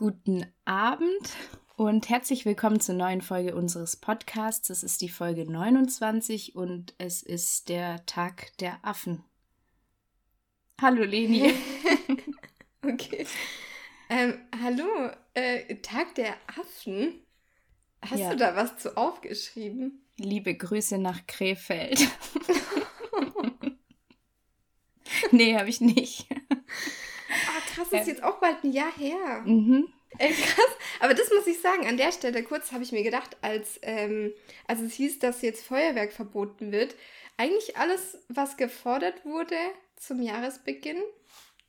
Guten Abend und herzlich willkommen zur neuen Folge unseres Podcasts. Es ist die Folge 29 und es ist der Tag der Affen. Hallo Leni. okay. Ähm, hallo, äh, Tag der Affen? Hast ja. du da was zu aufgeschrieben? Liebe Grüße nach Krefeld. nee, habe ich nicht. Krass, das ist jetzt auch bald ein Jahr her. Mhm. Ey, krass. Aber das muss ich sagen, an der Stelle kurz habe ich mir gedacht, als, ähm, als es hieß, dass jetzt Feuerwerk verboten wird, eigentlich alles, was gefordert wurde zum Jahresbeginn,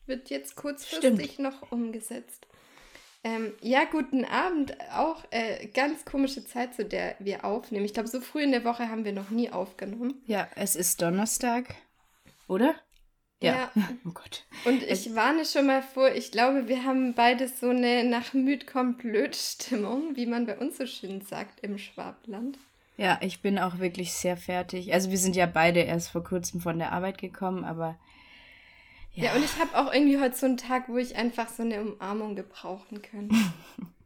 wird jetzt kurzfristig Stimmt. noch umgesetzt. Ähm, ja, guten Abend. Auch äh, ganz komische Zeit, zu der wir aufnehmen. Ich glaube, so früh in der Woche haben wir noch nie aufgenommen. Ja, es ist Donnerstag, oder? Ja. ja. Oh Gott. Und ich warne schon mal vor, ich glaube, wir haben beide so eine nach müd kommt blöd Stimmung, wie man bei uns so schön sagt im Schwabland. Ja, ich bin auch wirklich sehr fertig. Also wir sind ja beide erst vor kurzem von der Arbeit gekommen, aber ja, ja und ich habe auch irgendwie heute so einen Tag, wo ich einfach so eine Umarmung gebrauchen könnte.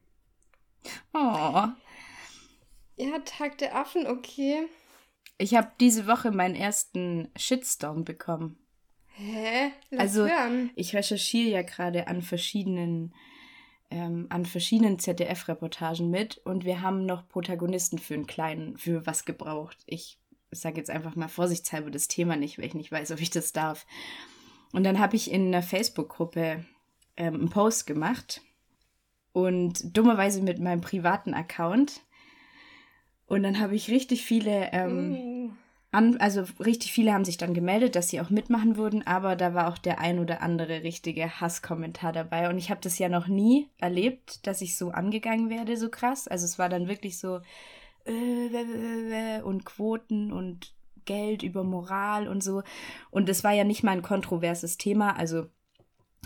oh. Ja, Tag der Affen, okay. Ich habe diese Woche meinen ersten Shitstorm bekommen. Hä? Lass also hören. ich recherchiere ja gerade an verschiedenen ähm, an verschiedenen ZDF-Reportagen mit und wir haben noch Protagonisten für einen kleinen, für was gebraucht. Ich sage jetzt einfach mal vorsichtshalber das Thema nicht, weil ich nicht weiß, ob ich das darf. Und dann habe ich in einer Facebook-Gruppe ähm, einen Post gemacht und dummerweise mit meinem privaten Account. Und dann habe ich richtig viele ähm, mm an, also richtig viele haben sich dann gemeldet, dass sie auch mitmachen würden, aber da war auch der ein oder andere richtige Hasskommentar dabei. Und ich habe das ja noch nie erlebt, dass ich so angegangen werde, so krass. Also es war dann wirklich so äh, und Quoten und Geld über Moral und so. Und es war ja nicht mal ein kontroverses Thema. Also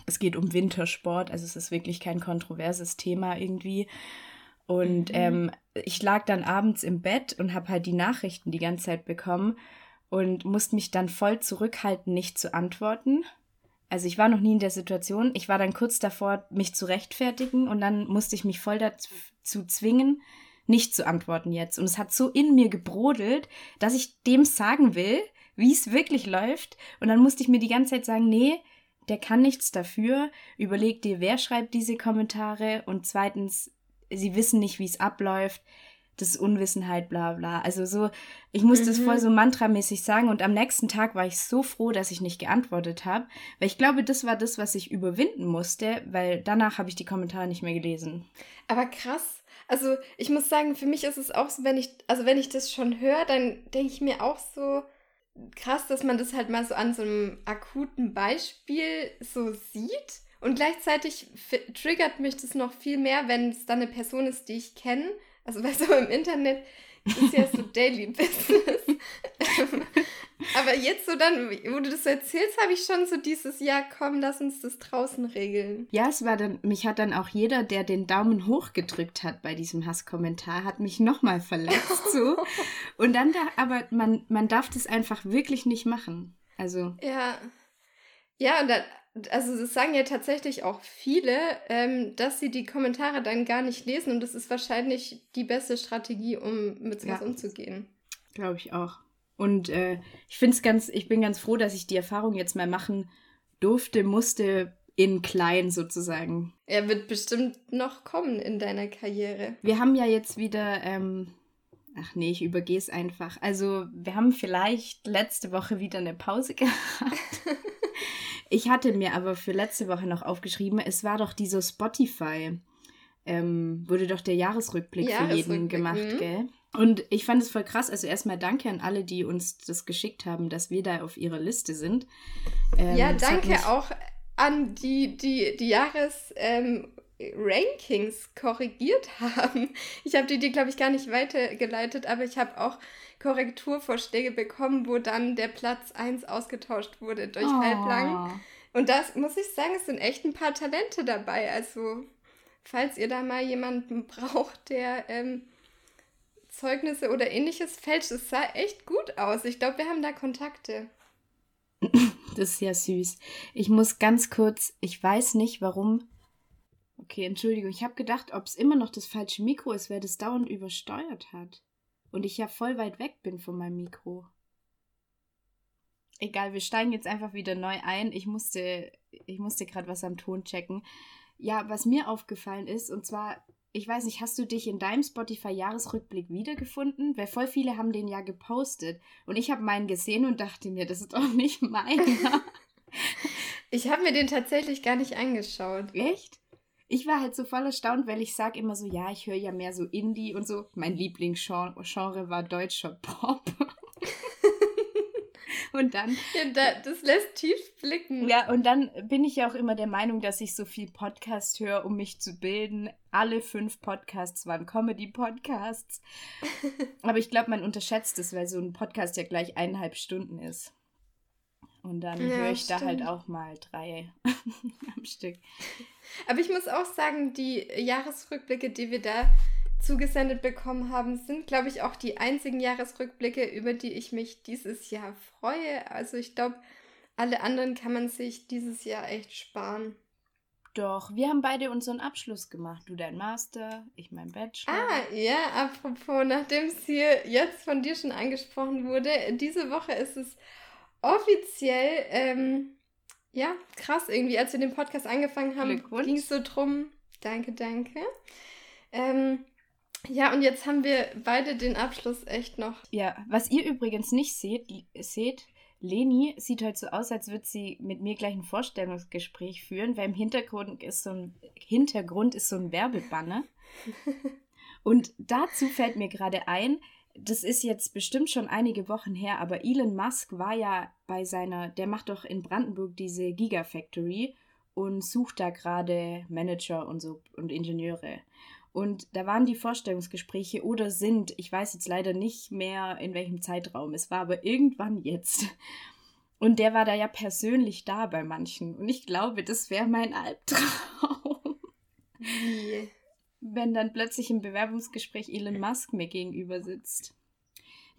es geht um Wintersport, also es ist wirklich kein kontroverses Thema irgendwie. Und mhm. ähm, ich lag dann abends im Bett und habe halt die Nachrichten die ganze Zeit bekommen und musste mich dann voll zurückhalten, nicht zu antworten. Also ich war noch nie in der Situation. Ich war dann kurz davor, mich zu rechtfertigen und dann musste ich mich voll dazu zwingen, nicht zu antworten jetzt. Und es hat so in mir gebrodelt, dass ich dem sagen will, wie es wirklich läuft. Und dann musste ich mir die ganze Zeit sagen, nee, der kann nichts dafür. Überleg dir, wer schreibt diese Kommentare. Und zweitens, sie wissen nicht, wie es abläuft, das ist Unwissenheit, bla bla. Also so, ich muss mhm. das voll so mantramäßig sagen und am nächsten Tag war ich so froh, dass ich nicht geantwortet habe, weil ich glaube, das war das, was ich überwinden musste, weil danach habe ich die Kommentare nicht mehr gelesen. Aber krass. Also ich muss sagen, für mich ist es auch so, wenn ich, also wenn ich das schon höre, dann denke ich mir auch so, krass, dass man das halt mal so an so einem akuten Beispiel so sieht. Und gleichzeitig triggert mich das noch viel mehr, wenn es dann eine Person ist, die ich kenne. Also, weißt du, im Internet ist ja so Daily Business. Aber jetzt so dann, wo du das so erzählst, habe ich schon so dieses, ja komm, lass uns das draußen regeln. Ja, es war dann, mich hat dann auch jeder, der den Daumen hoch gedrückt hat bei diesem Hasskommentar, hat mich nochmal verletzt so. Und dann da, aber man, man darf das einfach wirklich nicht machen. Also. Ja. Ja, und dann, also das sagen ja tatsächlich auch viele, ähm, dass sie die Kommentare dann gar nicht lesen und das ist wahrscheinlich die beste Strategie, um mit sowas ja. umzugehen. Glaube ich auch. Und äh, ich finde es ganz, ich bin ganz froh, dass ich die Erfahrung jetzt mal machen durfte, musste in klein sozusagen. Er wird bestimmt noch kommen in deiner Karriere. Wir haben ja jetzt wieder, ähm, ach nee, ich übergehe es einfach. Also wir haben vielleicht letzte Woche wieder eine Pause gehabt. Ich hatte mir aber für letzte Woche noch aufgeschrieben, es war doch dieser Spotify, ähm, wurde doch der Jahresrückblick, Jahresrückblick für jeden gemacht, mh. gell? Und ich fand es voll krass. Also erstmal danke an alle, die uns das geschickt haben, dass wir da auf ihrer Liste sind. Ähm, ja, danke auch an die, die, die Jahres, ähm, Rankings korrigiert haben. Ich habe die, die glaube ich, gar nicht weitergeleitet, aber ich habe auch Korrekturvorschläge bekommen, wo dann der Platz 1 ausgetauscht wurde durch oh. halblang. Und das muss ich sagen, es sind echt ein paar Talente dabei. Also, falls ihr da mal jemanden braucht, der ähm, Zeugnisse oder ähnliches fälscht, es sah echt gut aus. Ich glaube, wir haben da Kontakte. Das ist ja süß. Ich muss ganz kurz, ich weiß nicht warum Okay, Entschuldigung. Ich habe gedacht, ob es immer noch das falsche Mikro ist, weil das dauernd übersteuert hat. Und ich ja voll weit weg bin von meinem Mikro. Egal, wir steigen jetzt einfach wieder neu ein. Ich musste, ich musste gerade was am Ton checken. Ja, was mir aufgefallen ist, und zwar, ich weiß nicht, hast du dich in deinem Spotify-Jahresrückblick wiedergefunden? Weil voll viele haben den ja gepostet. Und ich habe meinen gesehen und dachte mir, das ist doch nicht meiner. ich habe mir den tatsächlich gar nicht angeschaut. Echt? Ich war halt so voll erstaunt, weil ich sage immer so, ja, ich höre ja mehr so Indie und so. Mein Lieblingsgenre war deutscher Pop. Und dann. Ja, da, das lässt tief blicken. Ja, und dann bin ich ja auch immer der Meinung, dass ich so viel Podcast höre, um mich zu bilden. Alle fünf Podcasts waren Comedy-Podcasts. Aber ich glaube, man unterschätzt es, weil so ein Podcast ja gleich eineinhalb Stunden ist. Und dann ja, höre ich stimmt. da halt auch mal drei am Stück. Aber ich muss auch sagen, die Jahresrückblicke, die wir da zugesendet bekommen haben, sind, glaube ich, auch die einzigen Jahresrückblicke, über die ich mich dieses Jahr freue. Also ich glaube, alle anderen kann man sich dieses Jahr echt sparen. Doch, wir haben beide unseren Abschluss gemacht. Du dein Master, ich mein Bachelor. Ah, ja, apropos, nachdem es hier jetzt von dir schon angesprochen wurde, diese Woche ist es offiziell, ähm, ja, krass irgendwie. Als wir den Podcast angefangen haben, ging es so drum. Danke, danke. Ähm, ja, und jetzt haben wir beide den Abschluss echt noch. Ja, was ihr übrigens nicht seht, seht, Leni sieht halt so aus, als würde sie mit mir gleich ein Vorstellungsgespräch führen, weil im Hintergrund ist so ein Hintergrund ist so ein Werbebanner. und dazu fällt mir gerade ein, das ist jetzt bestimmt schon einige Wochen her, aber Elon Musk war ja bei seiner, der macht doch in Brandenburg diese Gigafactory und sucht da gerade Manager und so und Ingenieure. Und da waren die Vorstellungsgespräche oder sind, ich weiß jetzt leider nicht mehr in welchem Zeitraum, es war aber irgendwann jetzt. Und der war da ja persönlich da bei manchen. Und ich glaube, das wäre mein Albtraum. Wie? Wenn dann plötzlich im Bewerbungsgespräch Elon Musk mir gegenüber sitzt.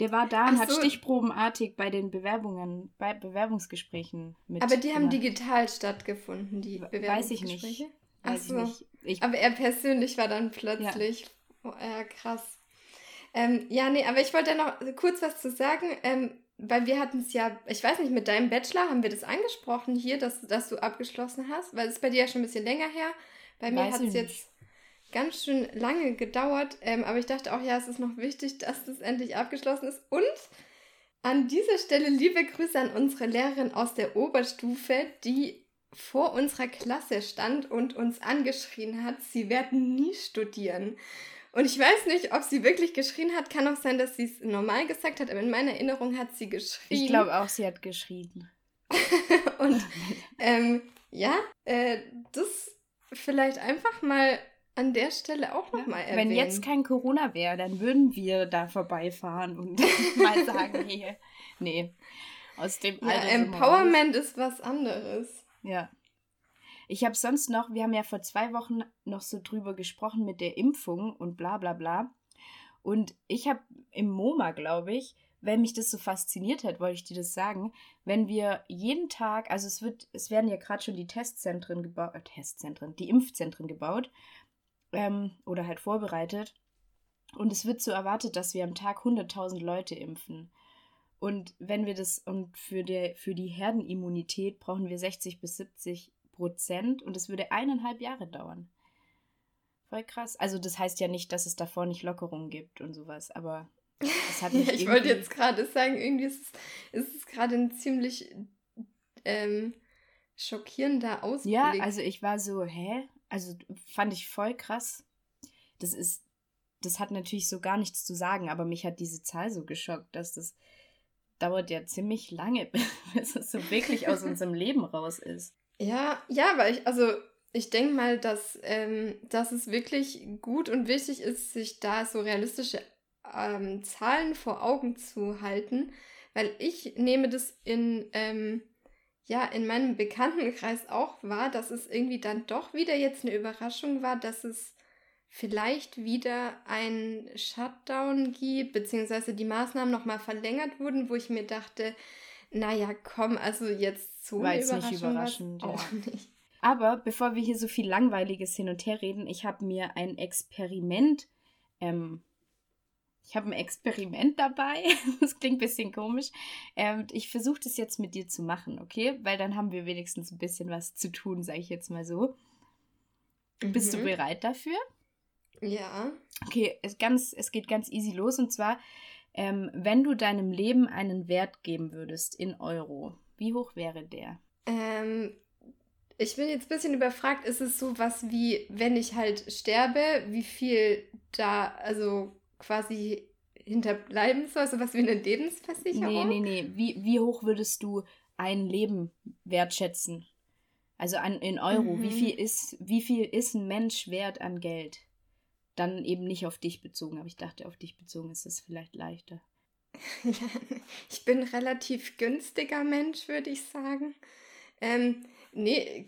Der war da und so. hat stichprobenartig bei den Bewerbungen, bei Bewerbungsgesprächen mit. Aber die haben digital stattgefunden, die Bewerbungsgespräche? Weiß ich nicht. Ach so. nicht. Ich, aber er persönlich war dann plötzlich. Ja, oh, ja krass. Ähm, ja, nee, aber ich wollte noch kurz was zu sagen, ähm, weil wir hatten es ja, ich weiß nicht, mit deinem Bachelor haben wir das angesprochen hier, dass, dass du abgeschlossen hast, weil es ist bei dir ja schon ein bisschen länger her. Bei mir hat es jetzt ganz schön lange gedauert, ähm, aber ich dachte auch, ja, es ist noch wichtig, dass das endlich abgeschlossen ist. Und an dieser Stelle liebe Grüße an unsere Lehrerin aus der Oberstufe, die vor unserer Klasse stand und uns angeschrien hat, sie werden nie studieren. Und ich weiß nicht, ob sie wirklich geschrien hat. Kann auch sein, dass sie es normal gesagt hat, aber in meiner Erinnerung hat sie geschrien. Ich glaube auch, sie hat geschrien. und ähm, ja, äh, das vielleicht einfach mal an der Stelle auch nochmal erwähnen. Wenn jetzt kein Corona wäre, dann würden wir da vorbeifahren und mal sagen, hey, nee, aus dem. Ja, Empowerment ist was anderes. Ja. Ich habe sonst noch, wir haben ja vor zwei Wochen noch so drüber gesprochen mit der Impfung und bla bla bla. Und ich habe im MoMA, glaube ich, weil mich das so fasziniert hat, wollte ich dir das sagen, wenn wir jeden Tag, also es wird, es werden ja gerade schon die Testzentren gebaut, äh, Testzentren, die Impfzentren gebaut ähm, oder halt vorbereitet. Und es wird so erwartet, dass wir am Tag 100.000 Leute impfen. Und wenn wir das, und für, der, für die Herdenimmunität brauchen wir 60 bis 70 Prozent und es würde eineinhalb Jahre dauern. Voll krass. Also das heißt ja nicht, dass es davor nicht Lockerungen gibt und sowas, aber das hat mich ja, Ich wollte jetzt gerade sagen, irgendwie ist es, ist es gerade ein ziemlich ähm, schockierender Ausblick. Ja, also ich war so, hä? Also fand ich voll krass. Das ist, das hat natürlich so gar nichts zu sagen, aber mich hat diese Zahl so geschockt, dass das dauert ja ziemlich lange, bis es so wirklich aus unserem Leben raus ist. Ja, ja, weil ich, also ich denke mal, dass, ähm, dass es wirklich gut und wichtig ist, sich da so realistische ähm, Zahlen vor Augen zu halten, weil ich nehme das in, ähm, ja, in meinem Bekanntenkreis auch wahr, dass es irgendwie dann doch wieder jetzt eine Überraschung war, dass es vielleicht wieder ein Shutdown gibt, beziehungsweise die Maßnahmen nochmal verlängert wurden, wo ich mir dachte, naja, komm, also jetzt so War nicht überraschend, auch ja. nicht. Aber bevor wir hier so viel Langweiliges hin und her reden, ich habe mir ein Experiment, ähm, ich habe ein Experiment dabei. das klingt ein bisschen komisch. Ähm, ich versuche das jetzt mit dir zu machen, okay? Weil dann haben wir wenigstens ein bisschen was zu tun, sage ich jetzt mal so. Mhm. Bist du mhm. bereit dafür? Ja. Okay, es, ganz, es geht ganz easy los. Und zwar, ähm, wenn du deinem Leben einen Wert geben würdest in Euro, wie hoch wäre der? Ähm, ich bin jetzt ein bisschen überfragt, ist es so was wie, wenn ich halt sterbe, wie viel da, also quasi hinterbleiben soll, so was wie eine Lebensversicherung? Nee, nee, nee. Wie, wie hoch würdest du ein Leben wertschätzen? Also an, in Euro. Mhm. Wie, viel ist, wie viel ist ein Mensch wert an Geld? Dann eben nicht auf dich bezogen, aber ich dachte, auf dich bezogen ist es vielleicht leichter. ich bin relativ günstiger Mensch, würde ich sagen. Ähm, nee,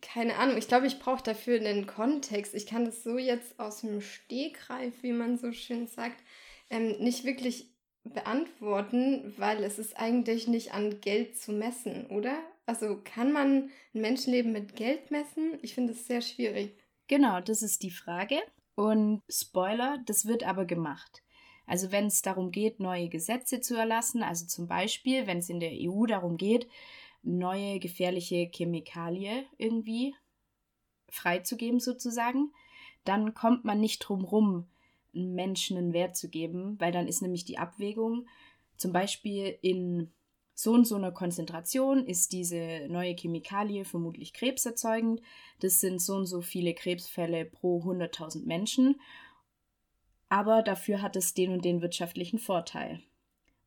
keine Ahnung. Ich glaube, ich brauche dafür einen Kontext. Ich kann das so jetzt aus dem Stegreif, wie man so schön sagt, ähm, nicht wirklich beantworten, weil es ist eigentlich nicht an Geld zu messen, oder? Also kann man ein Menschenleben mit Geld messen? Ich finde es sehr schwierig. Genau, das ist die Frage. Und Spoiler, das wird aber gemacht. Also wenn es darum geht, neue Gesetze zu erlassen, also zum Beispiel, wenn es in der EU darum geht, neue gefährliche Chemikalie irgendwie freizugeben sozusagen, dann kommt man nicht drum rum, Menschen einen Wert zu geben, weil dann ist nämlich die Abwägung, zum Beispiel in so und so einer Konzentration ist diese neue Chemikalie vermutlich krebserzeugend. Das sind so und so viele Krebsfälle pro 100.000 Menschen. Aber dafür hat es den und den wirtschaftlichen Vorteil.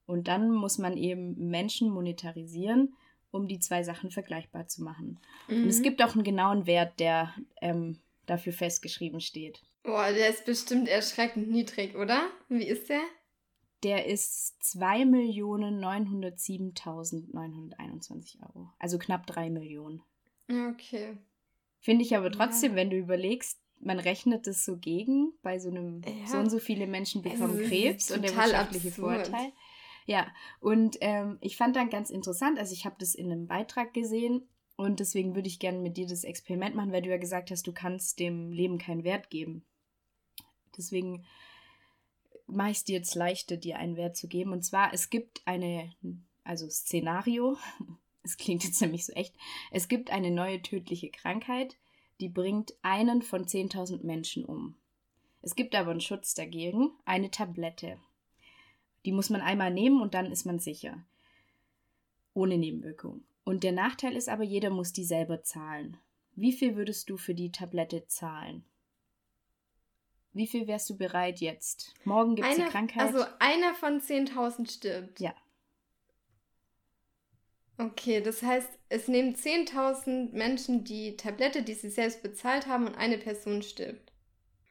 Und dann muss man eben Menschen monetarisieren, um die zwei Sachen vergleichbar zu machen. Mhm. Und es mhm. gibt auch einen genauen Wert, der ähm, dafür festgeschrieben steht. Boah, der ist bestimmt erschreckend niedrig, oder? Wie ist der? Der ist 2.907.921 Euro. Also knapp 3 Millionen. Okay. Finde ich aber trotzdem, ja. wenn du überlegst, man rechnet das so gegen, bei so einem, ja. so und so viele Menschen bekommen Krebs und der wirtschaftliche absurd. Vorteil. Ja, und ähm, ich fand dann ganz interessant, also ich habe das in einem Beitrag gesehen und deswegen würde ich gerne mit dir das Experiment machen, weil du ja gesagt hast, du kannst dem Leben keinen Wert geben. Deswegen mache ich es dir jetzt leichter, dir einen Wert zu geben. Und zwar, es gibt eine, also Szenario, es klingt jetzt nämlich so echt, es gibt eine neue tödliche Krankheit, die bringt einen von 10.000 Menschen um. Es gibt aber einen Schutz dagegen, eine Tablette. Die muss man einmal nehmen und dann ist man sicher. Ohne Nebenwirkung. Und der Nachteil ist aber, jeder muss die selber zahlen. Wie viel würdest du für die Tablette zahlen? Wie viel wärst du bereit jetzt? Morgen gibt es eine Krankheit. Also einer von 10.000 stirbt. Ja. Okay, das heißt, es nehmen 10.000 Menschen die Tablette, die sie selbst bezahlt haben, und eine Person stirbt.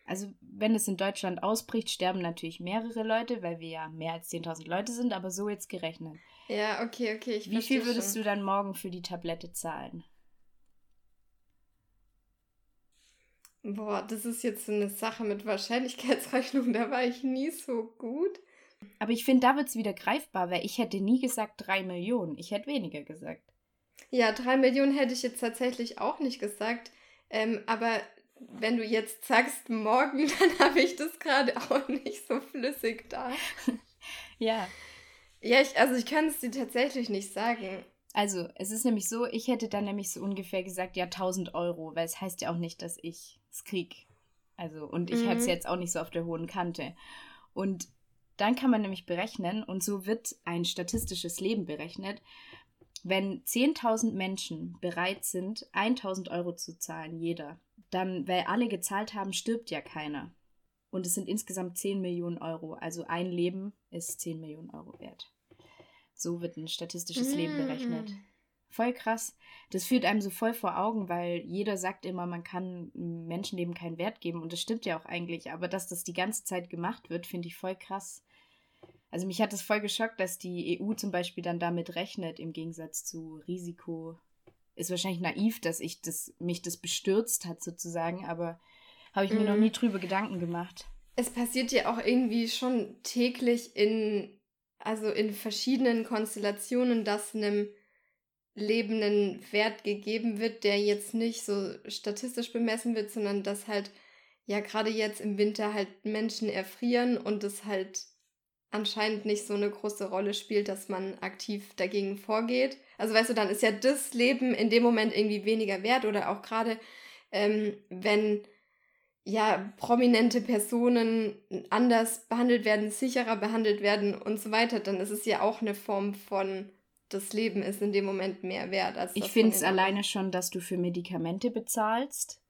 Also, wenn es in Deutschland ausbricht, sterben natürlich mehrere Leute, weil wir ja mehr als 10.000 Leute sind, aber so jetzt gerechnet. Ja, okay, okay. Wie viel würdest schon. du dann morgen für die Tablette zahlen? Boah, das ist jetzt so eine Sache mit Wahrscheinlichkeitsrechnung, da war ich nie so gut. Aber ich finde, da wird es wieder greifbar, weil ich hätte nie gesagt drei Millionen. Ich hätte weniger gesagt. Ja, drei Millionen hätte ich jetzt tatsächlich auch nicht gesagt. Ähm, aber wenn du jetzt sagst morgen, dann habe ich das gerade auch nicht so flüssig da. ja. Ja, ich, also ich kann es dir tatsächlich nicht sagen. Also, es ist nämlich so, ich hätte dann nämlich so ungefähr gesagt, ja, 1000 Euro, weil es heißt ja auch nicht, dass ich es krieg. Also, und ich mhm. hatte es jetzt auch nicht so auf der hohen Kante. Und dann kann man nämlich berechnen, und so wird ein statistisches Leben berechnet, wenn 10.000 Menschen bereit sind, 1.000 Euro zu zahlen, jeder, dann, weil alle gezahlt haben, stirbt ja keiner. Und es sind insgesamt 10 Millionen Euro. Also ein Leben ist 10 Millionen Euro wert. So wird ein statistisches mm. Leben berechnet. Voll krass. Das führt einem so voll vor Augen, weil jeder sagt immer, man kann Menschenleben keinen Wert geben. Und das stimmt ja auch eigentlich. Aber dass das die ganze Zeit gemacht wird, finde ich voll krass. Also mich hat das voll geschockt, dass die EU zum Beispiel dann damit rechnet, im Gegensatz zu Risiko. Ist wahrscheinlich naiv, dass ich das, mich das bestürzt hat, sozusagen, aber habe ich mir mm. noch mhm. nie drüber Gedanken gemacht. Es passiert ja auch irgendwie schon täglich in also in verschiedenen Konstellationen, dass einem Leben einen Wert gegeben wird, der jetzt nicht so statistisch bemessen wird, sondern dass halt ja gerade jetzt im Winter halt Menschen erfrieren und es halt anscheinend nicht so eine große Rolle spielt, dass man aktiv dagegen vorgeht. Also weißt du, dann ist ja das Leben in dem Moment irgendwie weniger wert oder auch gerade ähm, wenn ja prominente Personen anders behandelt werden, sicherer behandelt werden und so weiter, dann ist es ja auch eine Form von das Leben ist in dem Moment mehr wert als Ich finde es alleine schon, dass du für Medikamente bezahlst.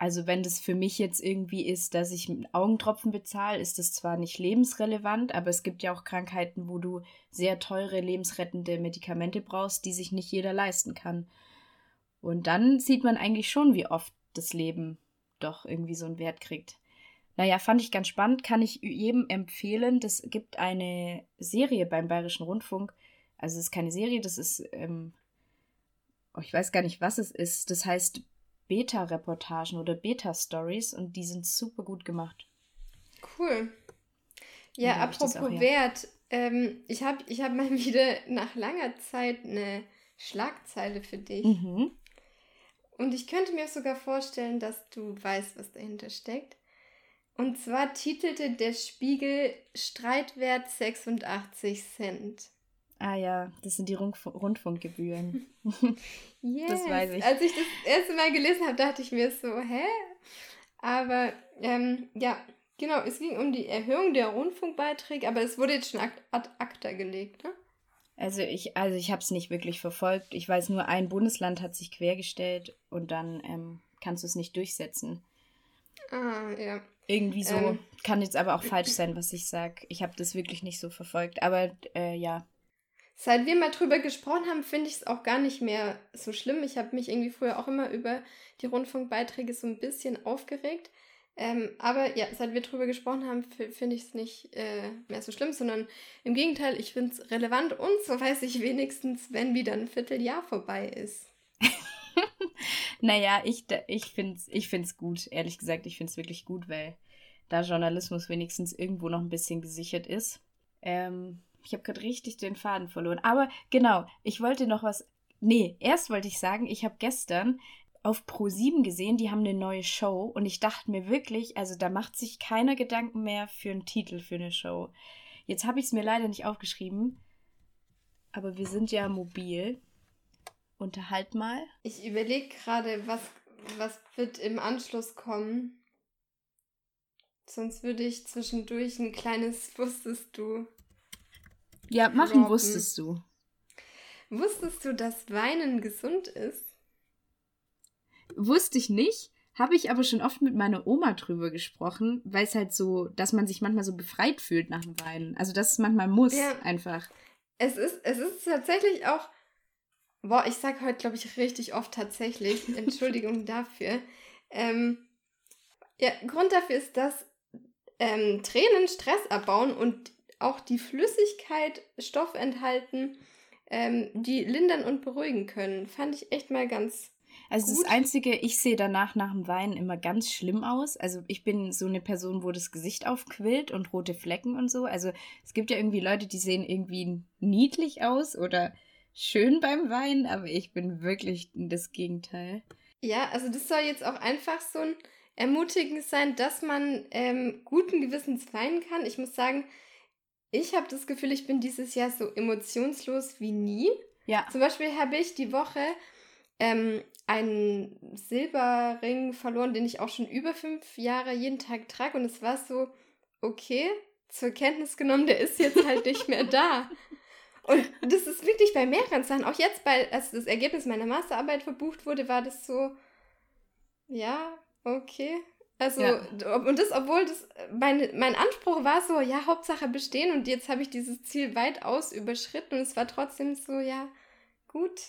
Also wenn das für mich jetzt irgendwie ist, dass ich mit Augentropfen bezahle, ist das zwar nicht lebensrelevant, aber es gibt ja auch Krankheiten, wo du sehr teure lebensrettende Medikamente brauchst, die sich nicht jeder leisten kann. Und dann sieht man eigentlich schon, wie oft das Leben doch irgendwie so einen Wert kriegt. Naja, fand ich ganz spannend, kann ich jedem empfehlen. Das gibt eine Serie beim Bayerischen Rundfunk. Also es ist keine Serie, das ist, ähm, oh, ich weiß gar nicht, was es ist. Das heißt Beta-Reportagen oder Beta-Stories und die sind super gut gemacht. Cool. Ja, apropos Wert, ähm, ich habe ich hab mal wieder nach langer Zeit eine Schlagzeile für dich. Mhm. Und ich könnte mir sogar vorstellen, dass du weißt, was dahinter steckt. Und zwar titelte der Spiegel Streitwert 86 Cent. Ah ja, das sind die Rundf Rundfunkgebühren. yes. Das weiß ich. Als ich das erste Mal gelesen habe, dachte ich mir so, hä? Aber ähm, ja, genau, es ging um die Erhöhung der Rundfunkbeiträge, aber es wurde jetzt schon ad acta gelegt, ne? Also ich, also ich habe es nicht wirklich verfolgt. Ich weiß nur, ein Bundesland hat sich quergestellt und dann ähm, kannst du es nicht durchsetzen. Ah, ja. Irgendwie so. Ähm, Kann jetzt aber auch falsch sein, was ich sage. Ich habe das wirklich nicht so verfolgt. Aber äh, ja. Seit wir mal drüber gesprochen haben, finde ich es auch gar nicht mehr so schlimm. Ich habe mich irgendwie früher auch immer über die Rundfunkbeiträge so ein bisschen aufgeregt. Ähm, aber ja, seit wir drüber gesprochen haben, finde ich es nicht äh, mehr so schlimm, sondern im Gegenteil, ich finde es relevant und so weiß ich wenigstens, wenn wieder ein Vierteljahr vorbei ist. naja, ich, ich finde es ich find's gut, ehrlich gesagt, ich finde es wirklich gut, weil da Journalismus wenigstens irgendwo noch ein bisschen gesichert ist. Ähm, ich habe gerade richtig den Faden verloren. Aber genau, ich wollte noch was. Nee, erst wollte ich sagen, ich habe gestern auf Pro7 gesehen, die haben eine neue Show und ich dachte mir wirklich, also da macht sich keiner Gedanken mehr für einen Titel für eine Show. Jetzt habe ich es mir leider nicht aufgeschrieben, aber wir sind ja mobil. Unterhalt mal. Ich überlege gerade, was, was wird im Anschluss kommen. Sonst würde ich zwischendurch ein kleines Wusstest du. Ja, machen wusstest du. Wusstest du, dass Weinen gesund ist? Wusste ich nicht, habe ich aber schon oft mit meiner Oma drüber gesprochen, weil es halt so, dass man sich manchmal so befreit fühlt nach dem Weinen. Also dass es manchmal muss, ja. einfach. Es ist, es ist tatsächlich auch, boah, ich sag heute, glaube ich, richtig oft tatsächlich, Entschuldigung dafür. Ähm, ja, Grund dafür ist, dass ähm, Tränen Stress abbauen und auch die Flüssigkeit Stoff enthalten, ähm, die lindern und beruhigen können. Fand ich echt mal ganz also Gut. das Einzige, ich sehe danach nach dem Weinen immer ganz schlimm aus. Also ich bin so eine Person, wo das Gesicht aufquillt und rote Flecken und so. Also es gibt ja irgendwie Leute, die sehen irgendwie niedlich aus oder schön beim Weinen, aber ich bin wirklich das Gegenteil. Ja, also das soll jetzt auch einfach so ein Ermutigen sein, dass man ähm, guten Gewissens weinen kann. Ich muss sagen, ich habe das Gefühl, ich bin dieses Jahr so emotionslos wie nie. Ja. Zum Beispiel habe ich die Woche ähm, einen Silberring verloren, den ich auch schon über fünf Jahre jeden Tag trage. Und es war so, okay, zur Kenntnis genommen, der ist jetzt halt nicht mehr da. Und das ist wirklich bei mehreren Sachen. Auch jetzt, bei, als das Ergebnis meiner Masterarbeit verbucht wurde, war das so, ja, okay. Also, ja. und das, obwohl das, mein, mein Anspruch war so, ja, Hauptsache bestehen und jetzt habe ich dieses Ziel weitaus überschritten und es war trotzdem so, ja, gut,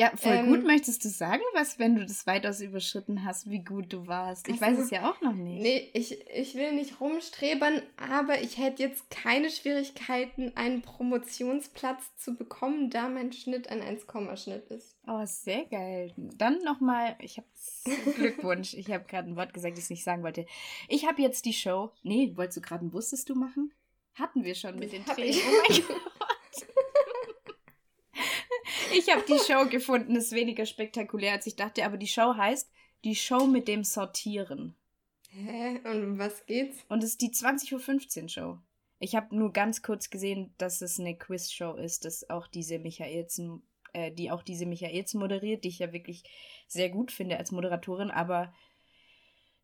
ja, voll ähm, gut. Möchtest du sagen, was, wenn du das weitaus überschritten hast, wie gut du warst? Ich also, weiß es ja auch noch nicht. Nee, ich, ich will nicht rumstrebern, aber ich hätte jetzt keine Schwierigkeiten, einen Promotionsplatz zu bekommen, da mein Schnitt ein 1-Schnitt ist. Oh, sehr geil. Dann nochmal, ich habe Glückwunsch. ich habe gerade ein Wort gesagt, das ich nicht sagen wollte. Ich habe jetzt die Show. Nee, wolltest du gerade ein Wusstest du machen? Hatten wir schon mit den Tränen. Oh mein Gott. ich habe die Show gefunden, ist weniger spektakulär, als ich dachte, aber die Show heißt Die Show mit dem Sortieren. Hä? Und um was geht's? Und es ist die 20.15 Uhr Show. Ich habe nur ganz kurz gesehen, dass es eine Quiz-Show ist, dass auch diese Michaelsen, äh, die auch diese Michaelsen moderiert, die ich ja wirklich sehr gut finde als Moderatorin, aber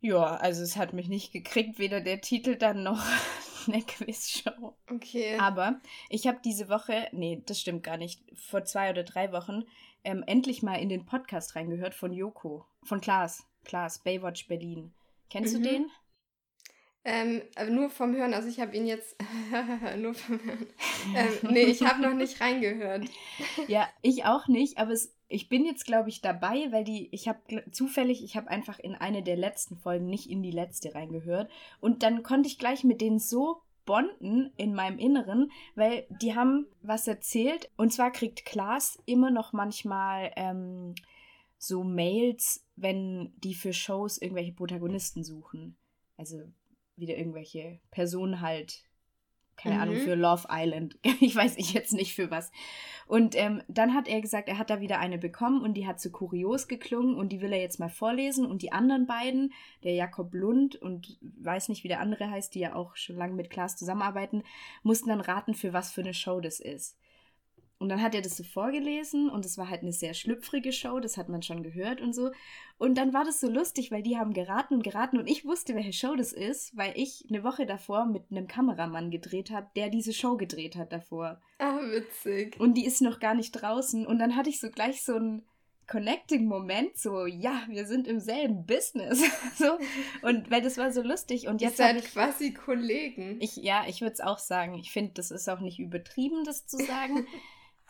ja, also es hat mich nicht gekriegt, weder der Titel dann noch eine Quizshow. Okay. Aber ich habe diese Woche, nee, das stimmt gar nicht, vor zwei oder drei Wochen ähm, endlich mal in den Podcast reingehört von Joko, von Klaas, Klaas, Baywatch Berlin. Kennst mhm. du den? Ähm, nur vom Hören, also ich habe ihn jetzt nur vom Hören. Ähm, nee, ich habe noch nicht reingehört. ja, ich auch nicht, aber es, ich bin jetzt, glaube ich, dabei, weil die, ich habe zufällig, ich habe einfach in eine der letzten Folgen nicht in die letzte reingehört. Und dann konnte ich gleich mit denen so bonden in meinem Inneren, weil die haben was erzählt. Und zwar kriegt Klaas immer noch manchmal ähm, so Mails, wenn die für Shows irgendwelche Protagonisten suchen. Also wieder irgendwelche Personen halt, keine mhm. Ahnung, für Love Island. ich weiß ich jetzt nicht für was. Und ähm, dann hat er gesagt, er hat da wieder eine bekommen und die hat so kurios geklungen und die will er jetzt mal vorlesen. Und die anderen beiden, der Jakob Lund und weiß nicht, wie der andere heißt, die ja auch schon lange mit Klaas zusammenarbeiten, mussten dann raten, für was für eine Show das ist. Und dann hat er das so vorgelesen und es war halt eine sehr schlüpfrige Show, das hat man schon gehört und so. Und dann war das so lustig, weil die haben geraten und geraten und ich wusste, welche Show das ist, weil ich eine Woche davor mit einem Kameramann gedreht habe, der diese Show gedreht hat davor. Ah, witzig. Und die ist noch gar nicht draußen und dann hatte ich so gleich so einen Connecting-Moment, so, ja, wir sind im selben Business. so, und weil das war so lustig und jetzt. Ihr seid quasi Kollegen. Ich, ja, ich würde es auch sagen. Ich finde, das ist auch nicht übertrieben, das zu sagen.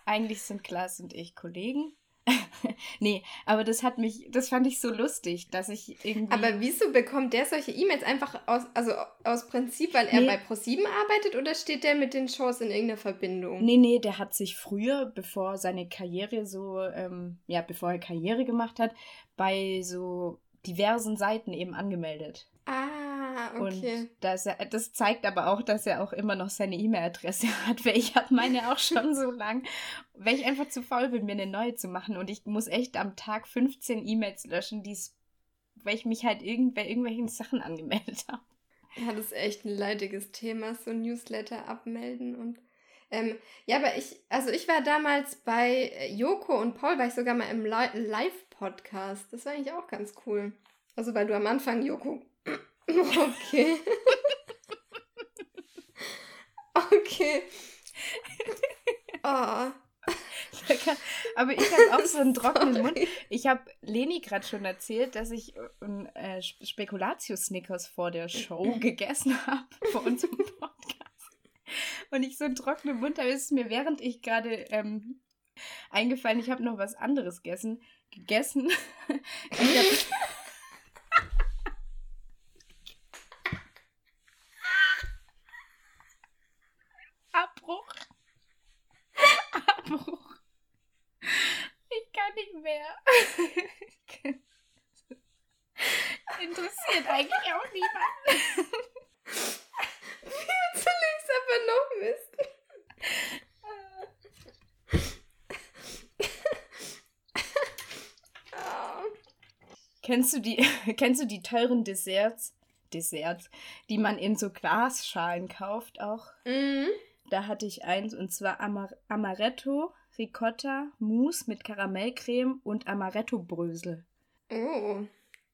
Eigentlich sind Klaas und ich Kollegen. nee, aber das hat mich, das fand ich so lustig, dass ich irgendwie. Aber wieso bekommt der solche E-Mails einfach aus, also aus Prinzip, weil er nee. bei ProSieben arbeitet oder steht der mit den Shows in irgendeiner Verbindung? Nee, nee, der hat sich früher, bevor seine Karriere so, ähm, ja, bevor er Karriere gemacht hat, bei so diversen Seiten eben angemeldet. Ah, okay. Und das, das zeigt aber auch, dass er auch immer noch seine E-Mail-Adresse hat, weil ich habe meine auch schon so lang, weil ich einfach zu faul bin, mir eine neue zu machen. Und ich muss echt am Tag 15 E-Mails löschen, die's, weil ich mich halt irgend, bei irgendwelchen Sachen angemeldet habe. Ja, das ist echt ein leidiges Thema, so Newsletter abmelden und ähm, ja, aber ich, also ich war damals bei Joko und Paul, war ich sogar mal im Live-Podcast. Das war eigentlich auch ganz cool. Also weil du am Anfang Joko Okay. okay. Oh. Aber ich habe auch so einen trockenen Mund. Ich habe Leni gerade schon erzählt, dass ich ein äh, Spekulatius-Snickers vor der Show gegessen habe, vor unserem Podcast. Und ich so einen trockenen Mund habe, ist mir während ich gerade ähm, eingefallen, ich habe noch was anderes gegessen. gegessen. Ich habe Abbruch. Abbruch. Ich kann nicht mehr. Interessiert eigentlich auch niemanden. Ich es aber noch wissen. Kennst du die, kennst du die teuren Desserts, Desserts, die man in so Glasschalen kauft auch? Mhm. Da hatte ich eins und zwar Amar Amaretto, Ricotta, Mousse mit Karamellcreme und Amaretto-Brösel. Oh,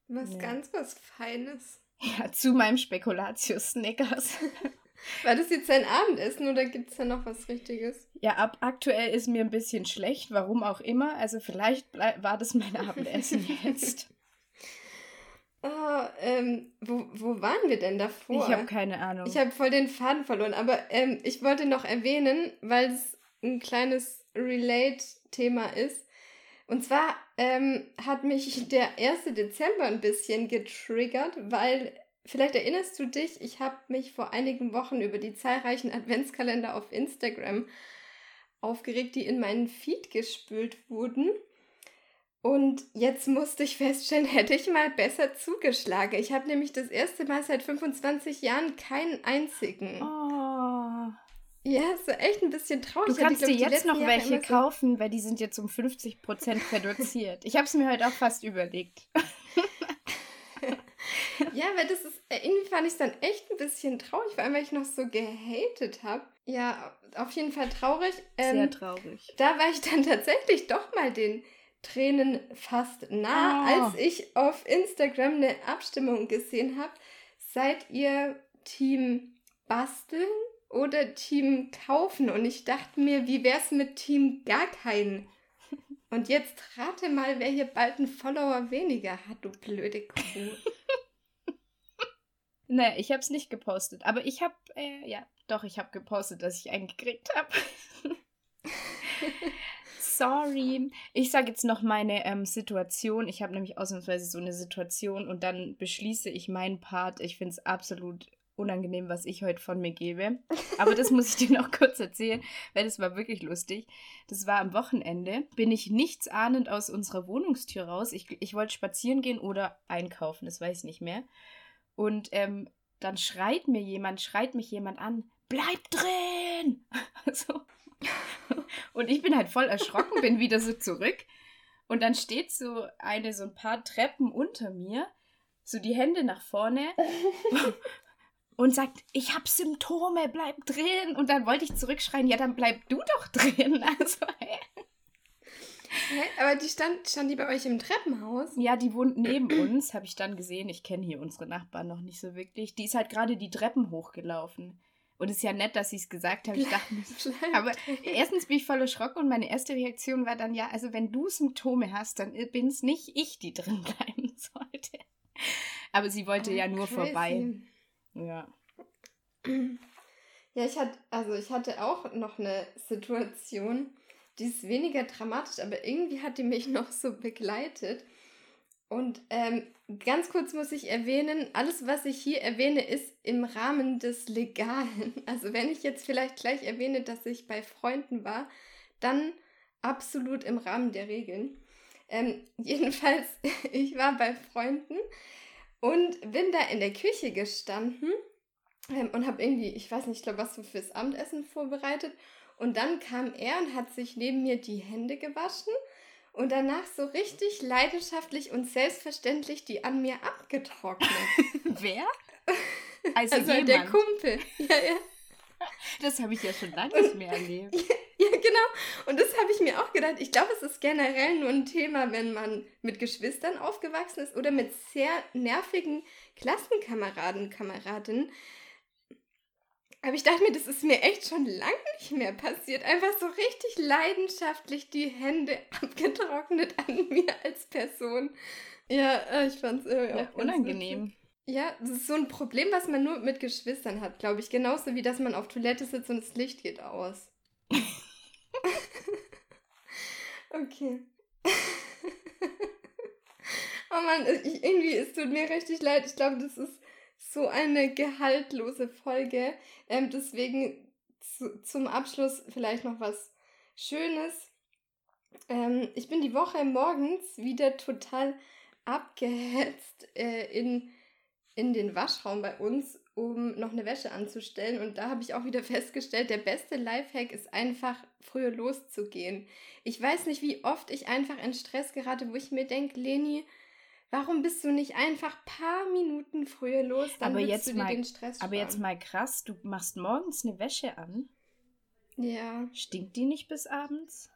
was ja. ganz was Feines. Ja, zu meinem Spekulatius-Snickers. War das jetzt dein Abendessen oder gibt es da noch was Richtiges? Ja, ab aktuell ist mir ein bisschen schlecht, warum auch immer. Also vielleicht war das mein Abendessen jetzt. Oh, ähm, wo, wo waren wir denn davor? Ich habe keine Ahnung. Ich habe voll den Faden verloren, aber ähm, ich wollte noch erwähnen, weil es ein kleines Relate-Thema ist. Und zwar ähm, hat mich der 1. Dezember ein bisschen getriggert, weil vielleicht erinnerst du dich, ich habe mich vor einigen Wochen über die zahlreichen Adventskalender auf Instagram aufgeregt, die in meinen Feed gespült wurden. Und jetzt musste ich feststellen, hätte ich mal besser zugeschlagen. Ich habe nämlich das erste Mal seit 25 Jahren keinen einzigen. Oh. Ja, ist echt ein bisschen traurig. Du kannst dir jetzt noch welche so kaufen, weil die sind jetzt um 50% reduziert. ich habe es mir heute auch fast überlegt. ja, weil das ist, äh, irgendwie fand ich es dann echt ein bisschen traurig, vor allem, weil ich noch so gehatet habe. Ja, auf jeden Fall traurig. Ähm, Sehr traurig. Da war ich dann tatsächlich doch mal den Tränen fast nah, oh. als ich auf Instagram eine Abstimmung gesehen habe. Seid ihr Team Basteln oder Team Kaufen? Und ich dachte mir, wie wär's mit Team gar keinen? Und jetzt rate mal, wer hier bald einen Follower weniger hat, du blöde Kuh. naja, ich habe es nicht gepostet. Aber ich habe, äh, ja, doch, ich habe gepostet, dass ich einen gekriegt habe. Sorry. Ich sage jetzt noch meine ähm, Situation. Ich habe nämlich ausnahmsweise so eine Situation und dann beschließe ich meinen Part. Ich finde es absolut unangenehm, was ich heute von mir gebe. Aber das muss ich dir noch kurz erzählen, weil das war wirklich lustig. Das war am Wochenende. Bin ich nichts ahnend aus unserer Wohnungstür raus. Ich, ich wollte spazieren gehen oder einkaufen, das weiß ich nicht mehr. Und ähm, dann schreit mir jemand, schreit mich jemand an, bleib drin! so. Und ich bin halt voll erschrocken, bin wieder so zurück. Und dann steht so eine, so ein paar Treppen unter mir, so die Hände nach vorne und sagt, ich habe Symptome, bleib drin. Und dann wollte ich zurückschreien, ja, dann bleib du doch drin. Also? Hä? Aber die stand, stand die bei euch im Treppenhaus? Ja, die wohnt neben uns, habe ich dann gesehen. Ich kenne hier unsere Nachbarn noch nicht so wirklich. Die ist halt gerade die Treppen hochgelaufen. Und es ist ja nett, dass sie es gesagt haben. Ich dachte, aber erstens bin ich voll erschrocken und meine erste Reaktion war dann, ja, also wenn du Symptome hast, dann bin es nicht ich, die drin bleiben sollte. Aber sie wollte oh, ja nur crazy. vorbei. Ja. Ja, ich hatte, also ich hatte auch noch eine Situation, die ist weniger dramatisch, aber irgendwie hat die mich noch so begleitet. Und ähm, ganz kurz muss ich erwähnen, alles, was ich hier erwähne, ist im Rahmen des Legalen. Also wenn ich jetzt vielleicht gleich erwähne, dass ich bei Freunden war, dann absolut im Rahmen der Regeln. Ähm, jedenfalls, ich war bei Freunden und bin da in der Küche gestanden ähm, und habe irgendwie, ich weiß nicht, ich glaube, was so fürs Abendessen vorbereitet. Und dann kam er und hat sich neben mir die Hände gewaschen und danach so richtig leidenschaftlich und selbstverständlich die an mir abgetrocknet. Wer? Also, also der Kumpel. Ja, ja. Das habe ich ja schon lange nicht mehr erlebt. Ja, ja genau. Und das habe ich mir auch gedacht. Ich glaube, es ist generell nur ein Thema, wenn man mit Geschwistern aufgewachsen ist oder mit sehr nervigen Klassenkameraden, Kameradinnen. Aber ich dachte mir, das ist mir echt schon lange nicht mehr passiert. Einfach so richtig leidenschaftlich die Hände abgetrocknet an mir als Person. Ja, äh, ich fand es irgendwie ja, unangenehm. Ja, das ist so ein Problem, was man nur mit Geschwistern hat, glaube ich. Genauso wie, dass man auf Toilette sitzt und das Licht geht aus. okay. oh Mann, ich, irgendwie, es tut mir richtig leid. Ich glaube, das ist so eine gehaltlose Folge. Ähm, deswegen zu, zum Abschluss vielleicht noch was Schönes. Ähm, ich bin die Woche morgens wieder total abgehetzt äh, in, in den Waschraum bei uns, um noch eine Wäsche anzustellen. Und da habe ich auch wieder festgestellt, der beste Lifehack ist einfach früher loszugehen. Ich weiß nicht, wie oft ich einfach in Stress gerate, wo ich mir denke, Leni, Warum bist du nicht einfach paar Minuten früher los, dann aber jetzt du dir mal, den Stress sparen. Aber jetzt mal krass, du machst morgens eine Wäsche an. Ja. Stinkt die nicht bis abends?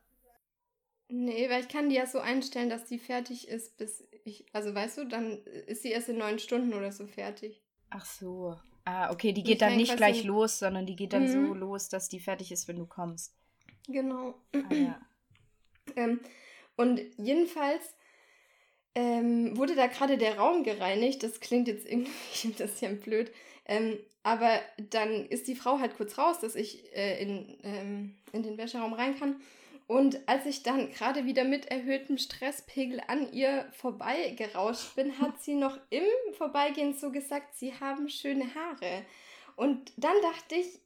Nee, weil ich kann die ja so einstellen, dass die fertig ist, bis ich, also weißt du, dann ist sie erst in neun Stunden oder so fertig. Ach so. Ah, okay, die geht dann nicht gleich los, sondern die geht dann mhm. so los, dass die fertig ist, wenn du kommst. Genau. Ah, ja. ähm, und jedenfalls ähm, wurde da gerade der Raum gereinigt. Das klingt jetzt irgendwie ein bisschen blöd. Ähm, aber dann ist die Frau halt kurz raus, dass ich äh, in, ähm, in den Wäscheraum rein kann. Und als ich dann gerade wieder mit erhöhtem Stresspegel an ihr vorbeigerauscht bin, hat sie noch im Vorbeigehen so gesagt, sie haben schöne Haare. Und dann dachte ich,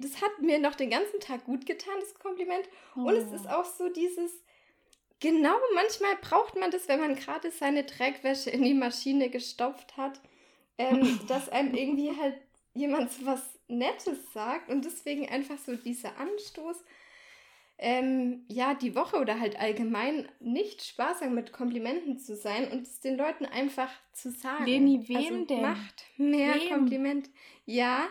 das hat mir noch den ganzen Tag gut getan, das Kompliment. Oh. Und es oh. ist auch so dieses, Genau, manchmal braucht man das, wenn man gerade seine Dreckwäsche in die Maschine gestopft hat, ähm, dass einem irgendwie halt jemand was Nettes sagt und deswegen einfach so dieser Anstoß, ähm, ja, die Woche oder halt allgemein nicht sparsam mit Komplimenten zu sein und es den Leuten einfach zu sagen. Leni, wem also, denn? Macht mehr wem? Kompliment. Ja,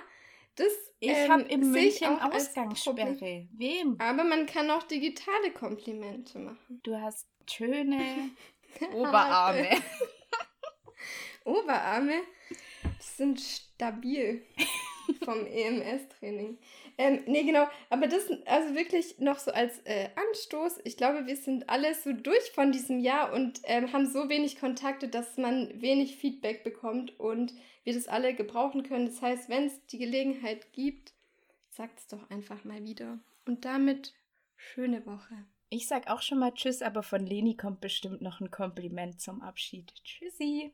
das Ich ähm, habe in München Ausgangssperre. Wem? Aber man kann auch digitale Komplimente machen. Du hast schöne Oberarme. Oberarme sind stabil vom EMS-Training. Ähm, nee, genau. Aber das also wirklich noch so als äh, Anstoß. Ich glaube, wir sind alle so durch von diesem Jahr und ähm, haben so wenig Kontakte, dass man wenig Feedback bekommt und wir das alle gebrauchen können. Das heißt, wenn es die Gelegenheit gibt, sagt es doch einfach mal wieder. Und damit schöne Woche. Ich sag auch schon mal Tschüss, aber von Leni kommt bestimmt noch ein Kompliment zum Abschied. Tschüssi.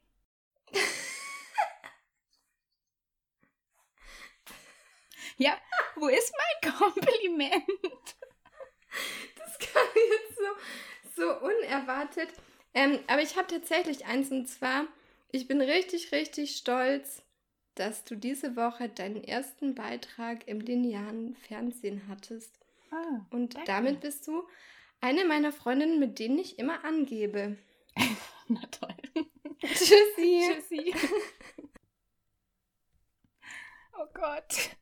Ja, wo ist mein Kompliment? Das kam jetzt so, so unerwartet. Ähm, aber ich habe tatsächlich eins und zwar, ich bin richtig, richtig stolz, dass du diese Woche deinen ersten Beitrag im linearen Fernsehen hattest. Ah, und danke. damit bist du eine meiner Freundinnen, mit denen ich immer angebe. Na toll. Tschüssi. Tschüssi. Oh Gott.